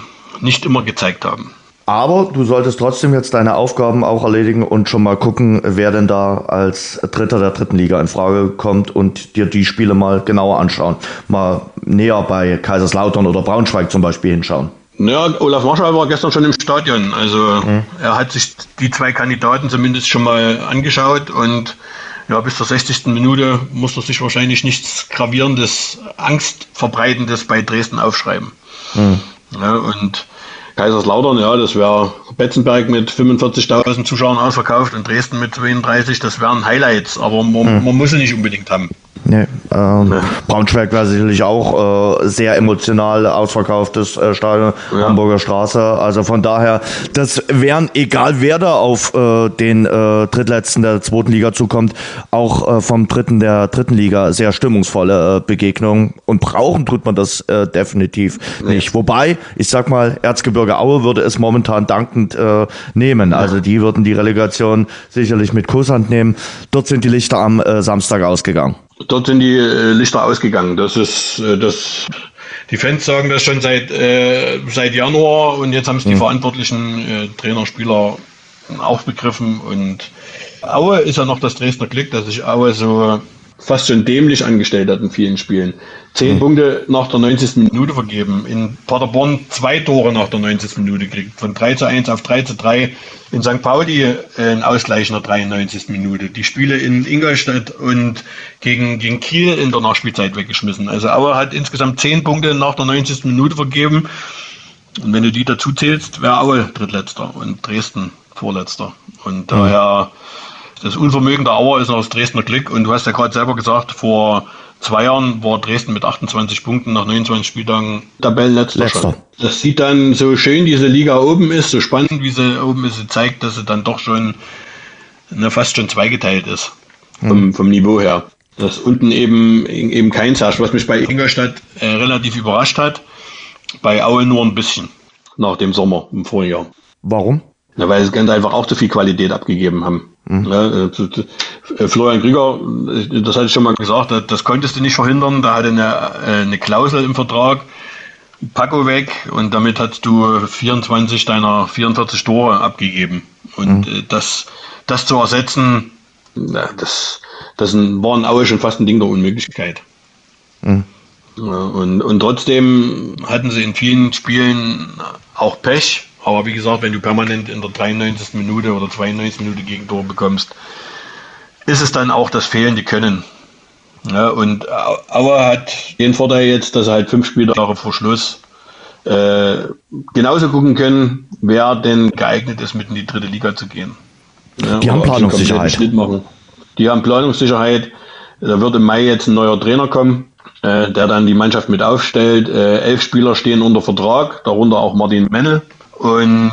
Speaker 2: nicht immer gezeigt haben.
Speaker 1: Aber du solltest trotzdem jetzt deine Aufgaben auch erledigen und schon mal gucken, wer denn da als Dritter der dritten Liga in Frage kommt und dir die Spiele mal genauer anschauen. Mal näher bei Kaiserslautern oder Braunschweig zum Beispiel hinschauen.
Speaker 2: Ja, Olaf Marschall war gestern schon im Stadion. Also mhm. er hat sich die zwei Kandidaten zumindest schon mal angeschaut und ja, bis zur 60. Minute muss er sich wahrscheinlich nichts Gravierendes, Angstverbreitendes bei Dresden aufschreiben. Mhm. Ja, und Kaiserslautern, ja, das wäre Betzenberg mit 45.000 Zuschauern ausverkauft und Dresden mit 32, das wären Highlights, aber man, hm. man muss sie nicht unbedingt haben.
Speaker 1: Nee, ähm, ja. Braunschweig war sicherlich auch äh, sehr emotional ausverkauftes äh, Stadion, ja. Hamburger Straße. Also von daher, das wären, egal wer da auf äh, den äh, Drittletzten der zweiten Liga zukommt, auch äh, vom Dritten der dritten Liga sehr stimmungsvolle äh, Begegnungen. Und brauchen tut man das äh, definitiv nee. nicht. Wobei, ich sag mal, Erzgebirge Aue würde es momentan dankend äh, nehmen. Ja. Also die würden die Relegation sicherlich mit Kusshand nehmen. Dort sind die Lichter am äh, Samstag ausgegangen.
Speaker 2: Dort sind die äh, Lichter ausgegangen. Das ist äh, das. Die Fans sagen das schon seit, äh, seit Januar und jetzt haben es die mhm. verantwortlichen äh, Trainer, Spieler auch begriffen. Und Aue ist ja noch das Dresdner Glück, dass sich Aue so fast schon dämlich angestellt hat in vielen Spielen. Zehn mhm. Punkte nach der 90. Minute vergeben. In Paderborn zwei Tore nach der 90. Minute gekriegt. Von 3 zu 1 auf 3 zu 3. In St. Pauli äh, ein Ausgleich in der 93. Minute. Die Spiele in Ingolstadt und gegen, gegen Kiel in der Nachspielzeit weggeschmissen. Also Auer hat insgesamt zehn Punkte nach der 90. Minute vergeben. Und wenn du die dazu zählst, wäre Aue Drittletzter und Dresden Vorletzter. Und mhm. daher das Unvermögen der Auer ist das Dresdner Glück. Und du hast ja gerade selber gesagt, vor zwei Jahren war Dresden mit 28 Punkten nach 29 Spieltagen Tabellenletzter. Letzter. Das sieht dann so schön, diese Liga oben ist, so spannend, wie sie oben ist, sie zeigt, dass sie dann doch schon ne, fast schon zweigeteilt ist vom, mhm. vom Niveau her. Dass unten eben, eben keins herrscht, was mich bei Ingolstadt äh, relativ überrascht hat. Bei Aue nur ein bisschen nach dem Sommer im Vorjahr.
Speaker 1: Warum?
Speaker 2: Ja, weil sie ganz einfach auch zu viel Qualität abgegeben haben. Mhm. Ja, äh, äh, Florian Krieger, das hatte ich schon mal gesagt, das konntest du nicht verhindern. Da hatte eine, äh, eine Klausel im Vertrag, Paco weg und damit hast du 24 deiner 44 Tore abgegeben. Und mhm. das, das zu ersetzen, das, das war in Aue schon fast ein Ding der Unmöglichkeit. Mhm. Und, und trotzdem hatten sie in vielen Spielen auch Pech. Aber wie gesagt, wenn du permanent in der 93. Minute oder 92. Minute Gegentor bekommst, ist es dann auch das fehlende Können. Ja, und Auer hat den Vorteil jetzt, dass er halt fünf Spieltage vor Schluss äh, genauso gucken können, wer denn geeignet ist, mit in die dritte Liga zu gehen.
Speaker 1: Ja, die haben Planungssicherheit.
Speaker 2: Die haben Planungssicherheit. Da wird im Mai jetzt ein neuer Trainer kommen, äh, der dann die Mannschaft mit aufstellt. Äh, elf Spieler stehen unter Vertrag, darunter auch Martin Mennel. Und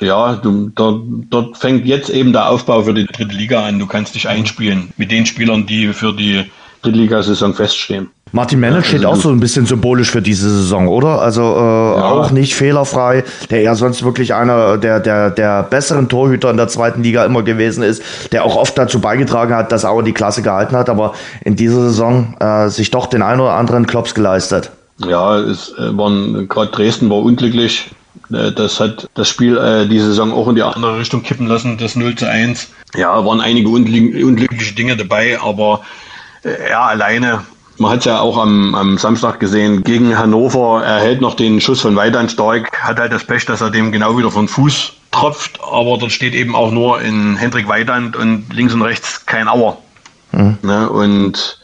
Speaker 2: ja, du, dort, dort fängt jetzt eben der Aufbau für die dritte Liga an. Du kannst dich einspielen mit den Spielern, die für die Drittligasaison feststehen.
Speaker 1: Martin Mennel steht also, auch so ein bisschen symbolisch für diese Saison, oder? Also äh, ja. auch nicht fehlerfrei, der ja sonst wirklich einer der, der, der besseren Torhüter in der zweiten Liga immer gewesen ist, der auch oft dazu beigetragen hat, dass Auer die Klasse gehalten hat, aber in dieser Saison äh, sich doch den einen oder anderen Klops geleistet.
Speaker 2: Ja, es äh, waren gerade Dresden war unglücklich das hat das Spiel äh, die Saison auch in die andere Richtung kippen lassen, das 0 zu 1. Ja, waren einige unglückliche Dinge dabei, aber äh, er alleine, man hat es ja auch am, am Samstag gesehen, gegen Hannover, er hält noch den Schuss von Weidand stark, hat halt das Pech, dass er dem genau wieder von Fuß tropft, aber dort steht eben auch nur in Hendrik Weidand und links und rechts kein Auer. Mhm. Ne, und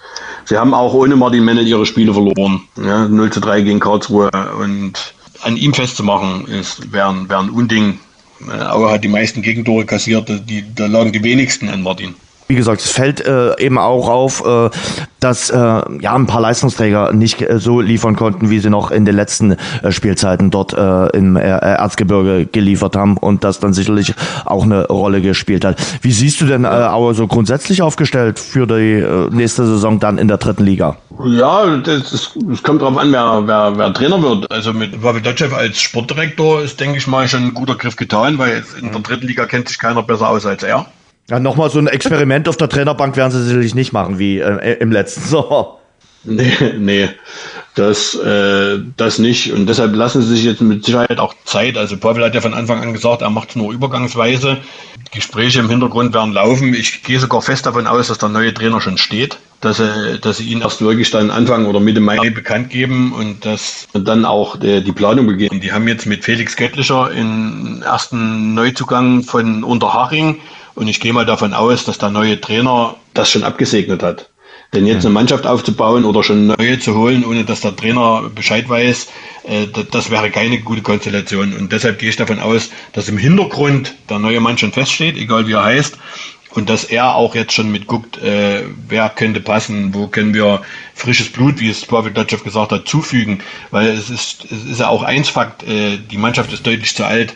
Speaker 2: sie haben auch ohne Martin Mennel ihre Spiele verloren. Ja, 0 zu 3 gegen Karlsruhe und an ihm festzumachen, ist, wäre wär ein Unding. Äh, Auer hat die meisten Gegentore kassiert, die, da lagen die wenigsten an Martin.
Speaker 1: Wie gesagt, es fällt äh, eben auch auf, äh, dass äh, ja ein paar Leistungsträger nicht äh, so liefern konnten, wie sie noch in den letzten äh, Spielzeiten dort äh, im äh, Erzgebirge geliefert haben und das dann sicherlich auch eine Rolle gespielt hat. Wie siehst du denn äh, Auer so grundsätzlich aufgestellt für die nächste Saison dann in der dritten Liga?
Speaker 2: Ja, das, das kommt darauf an, wer, wer, wer Trainer wird. Also mit Pavel Dotschew als Sportdirektor ist, denke ich mal, schon ein guter Griff getan, weil in der dritten Liga kennt sich keiner besser aus als er.
Speaker 1: Ja, nochmal so ein Experiment auf der Trainerbank werden sie sicherlich nicht machen, wie äh, im letzten Sommer.
Speaker 2: Nee, nee, das, äh, das nicht. Und deshalb lassen sie sich jetzt mit Sicherheit auch Zeit. Also Pavel hat ja von Anfang an gesagt, er macht es nur übergangsweise. Gespräche im Hintergrund werden laufen. Ich gehe sogar fest davon aus, dass der neue Trainer schon steht, dass sie, dass sie ihn erst wirklich dann Anfang oder Mitte Mai bekannt geben und dass dann auch die, die Planung beginnt. Die haben jetzt mit Felix Göttlicher den ersten Neuzugang von Unterhaching und ich gehe mal davon aus, dass der neue Trainer das schon abgesegnet hat. Denn jetzt eine Mannschaft aufzubauen oder schon neue zu holen, ohne dass der Trainer Bescheid weiß, äh, das wäre keine gute Konstellation. Und deshalb gehe ich davon aus, dass im Hintergrund der neue Mann schon feststeht, egal wie er heißt. und dass er auch jetzt schon mitguckt, äh, wer könnte passen, wo können wir frisches Blut, wie es Pavel Dotschew gesagt hat, zufügen, weil es ist, es ist ja auch eins Fakt, äh, die Mannschaft ist deutlich zu alt.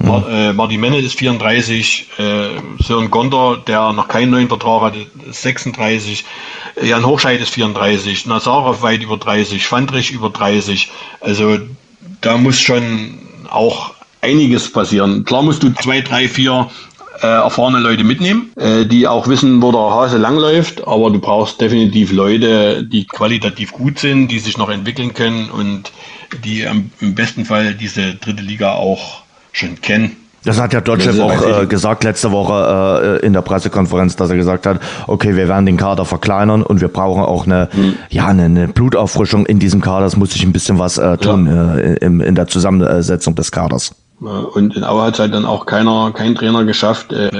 Speaker 2: Mhm. Äh, Marty Mennel ist 34, äh, Sören Gonder, der noch keinen neuen Vertrag hatte, ist 36, Jan Hochscheid ist 34, Nazarov weit über 30, Fandrich über 30. Also da muss schon auch einiges passieren. Klar musst du zwei, drei, vier äh, erfahrene Leute mitnehmen, äh, die auch wissen, wo der Hase langläuft, aber du brauchst definitiv Leute, die qualitativ gut sind, die sich noch entwickeln können und die am, im besten Fall diese dritte Liga auch schon kennen.
Speaker 1: Das hat ja Dotschew auch äh, gesagt letzte Woche äh, in der Pressekonferenz, dass er gesagt hat, okay, wir werden den Kader verkleinern und wir brauchen auch eine, mhm. ja, eine, eine, Blutauffrischung in diesem Kader. Es muss sich ein bisschen was äh, tun ja. äh, in, in der Zusammensetzung des Kaders.
Speaker 2: Und in Aue hat es halt dann auch keiner, kein Trainer geschafft, äh,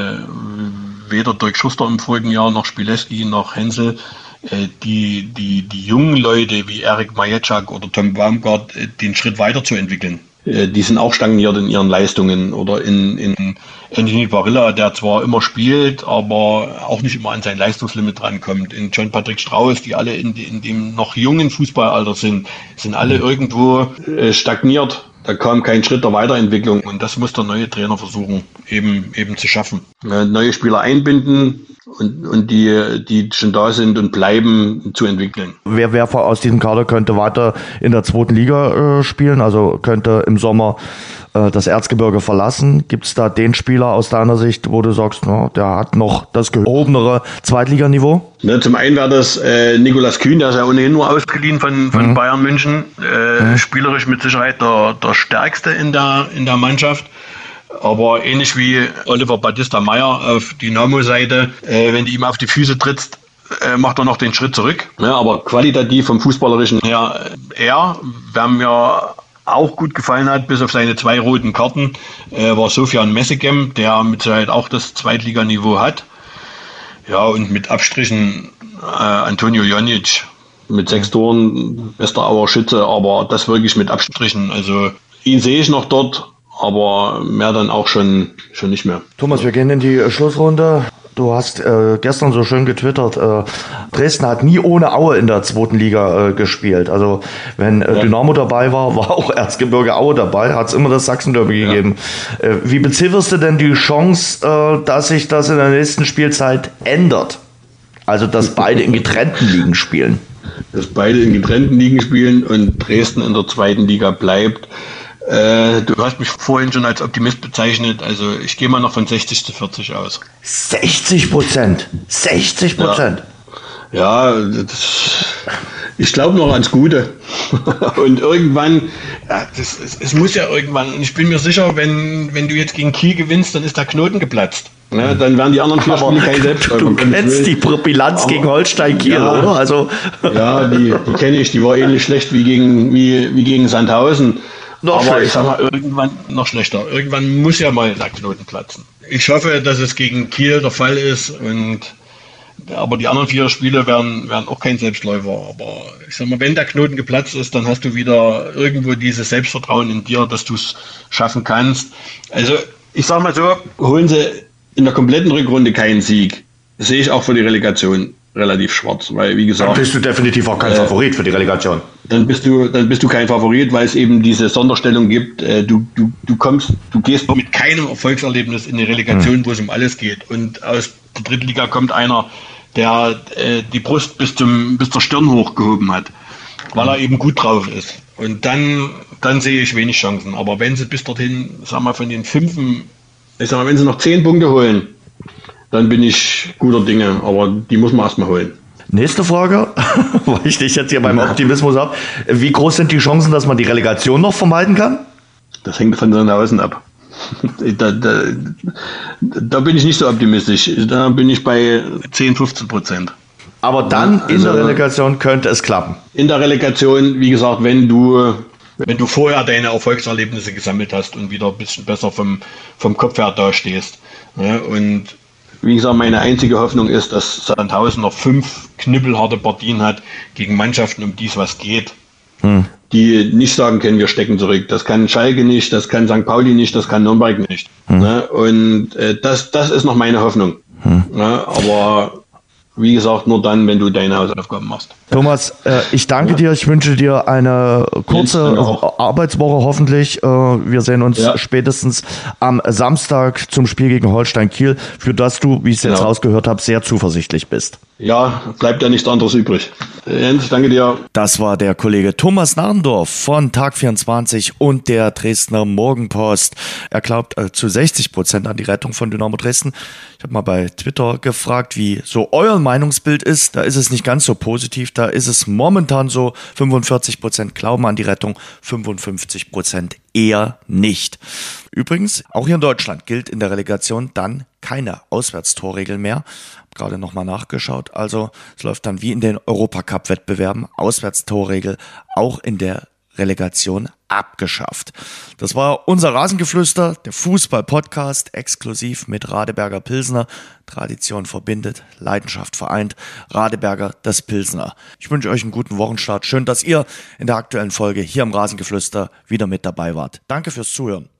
Speaker 2: weder Dirk Schuster im vorigen Jahr noch Spileski noch Hensel, äh, die, die, die jungen Leute wie Erik Majeczak oder Tom Baumgart den Schritt weiterzuentwickeln. Äh, die sind auch stagniert in ihren Leistungen oder in, in Anthony Barilla, der zwar immer spielt, aber auch nicht immer an sein Leistungslimit drankommt. In John Patrick Strauß, die alle in, in dem noch jungen Fußballalter sind, sind alle mhm. irgendwo äh, stagniert da kam kein Schritt der Weiterentwicklung und das muss der neue Trainer versuchen, eben, eben zu schaffen. Neue Spieler einbinden und, und die, die schon da sind und bleiben, zu entwickeln.
Speaker 1: Wer, wer aus diesem Kader könnte weiter in der zweiten Liga äh, spielen? Also könnte im Sommer äh, das Erzgebirge verlassen? Gibt es da den Spieler aus deiner Sicht, wo du sagst, no, der hat noch das gehobenere Zweitliganiveau?
Speaker 2: Ne, zum einen wäre das äh, Nikolas Kühn, der ist ja ohnehin nur ausgeliehen von, von mhm. Bayern München. Äh, mhm. Spielerisch mit Sicherheit der, der stärkste in der, in der Mannschaft. Aber ähnlich wie Oliver Battista Meyer auf Dynamo-Seite, äh, wenn du ihm auf die Füße trittst, äh, macht er noch den Schritt zurück. Ja, aber qualitativ vom Fußballerischen her, äh, er, wer mir auch gut gefallen hat, bis auf seine zwei roten Karten, äh, war Sofian Messegem, der mit Sicherheit auch das Zweitliganiveau hat. Ja, und mit Abstrichen äh, Antonio Jonic mit sechs Toren, bester Auer Schütze, aber das wirklich mit Abstrichen. Also ihn sehe ich noch dort, aber mehr dann auch schon, schon nicht mehr.
Speaker 1: Thomas, wir gehen in die Schlussrunde. Du hast äh, gestern so schön getwittert, äh, Dresden hat nie ohne Aue in der zweiten Liga äh, gespielt. Also wenn äh, ja. Dynamo dabei war, war auch Erzgebirge Aue dabei, hat es immer das Sachsen-Derby ja. gegeben. Äh, wie bezifferst du denn die Chance, äh, dass sich das in der nächsten Spielzeit ändert? Also dass beide in getrennten Ligen spielen.
Speaker 2: Dass beide in getrennten Ligen spielen und Dresden in der zweiten Liga bleibt. Äh, du hast mich vorhin schon als Optimist bezeichnet. Also ich gehe mal noch von 60 zu 40 aus.
Speaker 1: 60 Prozent. 60 Prozent.
Speaker 2: Ja, ja das, ich glaube noch ans Gute. und irgendwann, ja, das, es, es, muss ja irgendwann, und ich bin mir sicher, wenn, wenn du jetzt gegen Kiel gewinnst, dann ist der Knoten geplatzt. Ja, dann werden die anderen vier Spiele kein
Speaker 1: Selbstläufer. Du kennst die Bilanz gegen Holstein Kiel, ja, oder? Also.
Speaker 2: Ja, die, die kenne ich, die war ähnlich schlecht wie gegen, wie, wie gegen Sandhausen. Noch Aber schlechter. ich sag mal, irgendwann noch schlechter. Irgendwann muss ja mal der Knoten platzen. Ich hoffe, dass es gegen Kiel der Fall ist und aber die anderen vier Spiele werden, werden auch kein Selbstläufer. Aber ich sag mal, wenn der Knoten geplatzt ist, dann hast du wieder irgendwo dieses Selbstvertrauen in dir, dass du es schaffen kannst. Also ich sag mal so, holen sie in der kompletten Rückrunde keinen Sieg, sehe ich auch für die Relegation relativ schwarz, weil wie gesagt.
Speaker 1: Dann bist du definitiv auch kein äh, Favorit für die Relegation.
Speaker 2: Dann bist du, dann bist du kein Favorit, weil es eben diese Sonderstellung gibt. Äh, du, du, du kommst, du gehst mit keinem Erfolgserlebnis in die Relegation, mhm. wo es um alles geht. Und aus der dritten Liga kommt einer, der äh, die Brust bis zum bis zur Stirn hochgehoben hat, weil er eben gut drauf ist. Und dann, dann sehe ich wenig Chancen. Aber wenn sie bis dorthin, sag mal, von den fünfen, ich sag mal, wenn sie noch zehn Punkte holen, dann bin ich guter Dinge. Aber die muss man erstmal holen.
Speaker 1: Nächste Frage, weil ich dich jetzt hier beim Optimismus habe. Wie groß sind die Chancen, dass man die Relegation noch vermeiden kann?
Speaker 2: Das hängt von Sandhausen ab. Da, da, da, bin ich nicht so optimistisch. Da bin ich bei 10, 15 Prozent.
Speaker 1: Aber dann in der also, Relegation könnte es klappen.
Speaker 2: In der Relegation, wie gesagt, wenn du, wenn du vorher deine Erfolgserlebnisse gesammelt hast und wieder ein bisschen besser vom, vom Kopf her dastehst. Ja, und wie gesagt, meine einzige Hoffnung ist, dass Sandhausen noch fünf knüppelharte Partien hat gegen Mannschaften, um die es was geht. Hm. Die nicht sagen können, wir stecken zurück. Das kann Schalke nicht, das kann St. Pauli nicht, das kann Nürnberg nicht. Hm. Ne? Und äh, das, das ist noch meine Hoffnung. Hm. Ja, aber wie gesagt, nur dann, wenn du deine Hausaufgaben machst.
Speaker 1: Thomas, äh, ich danke ja. dir. Ich wünsche dir eine kurze Arbeitswoche hoffentlich. Äh, wir sehen uns ja. spätestens am Samstag zum Spiel gegen Holstein Kiel, für das du, wie ich es jetzt genau. rausgehört habe, sehr zuversichtlich bist.
Speaker 2: Ja, bleibt ja nichts anderes übrig. Jens, danke dir.
Speaker 1: Das war der Kollege Thomas Narndorf von Tag 24 und der Dresdner Morgenpost. Er glaubt äh, zu 60 Prozent an die Rettung von Dynamo Dresden. Ich habe mal bei Twitter gefragt, wie so euer Meinungsbild ist. Da ist es nicht ganz so positiv. Da ist es momentan so 45 Prozent glauben an die Rettung, 55 Prozent eher nicht. Übrigens, auch hier in Deutschland gilt in der Relegation dann keine Auswärtstorregel mehr gerade nochmal nachgeschaut. Also es läuft dann wie in den Europacup-Wettbewerben, Auswärtstorregel, auch in der Relegation abgeschafft. Das war unser Rasengeflüster, der Fußball-Podcast, exklusiv mit Radeberger Pilsner. Tradition verbindet, Leidenschaft vereint. Radeberger, das Pilsner. Ich wünsche euch einen guten Wochenstart. Schön, dass ihr in der aktuellen Folge hier im Rasengeflüster wieder mit dabei wart. Danke fürs Zuhören.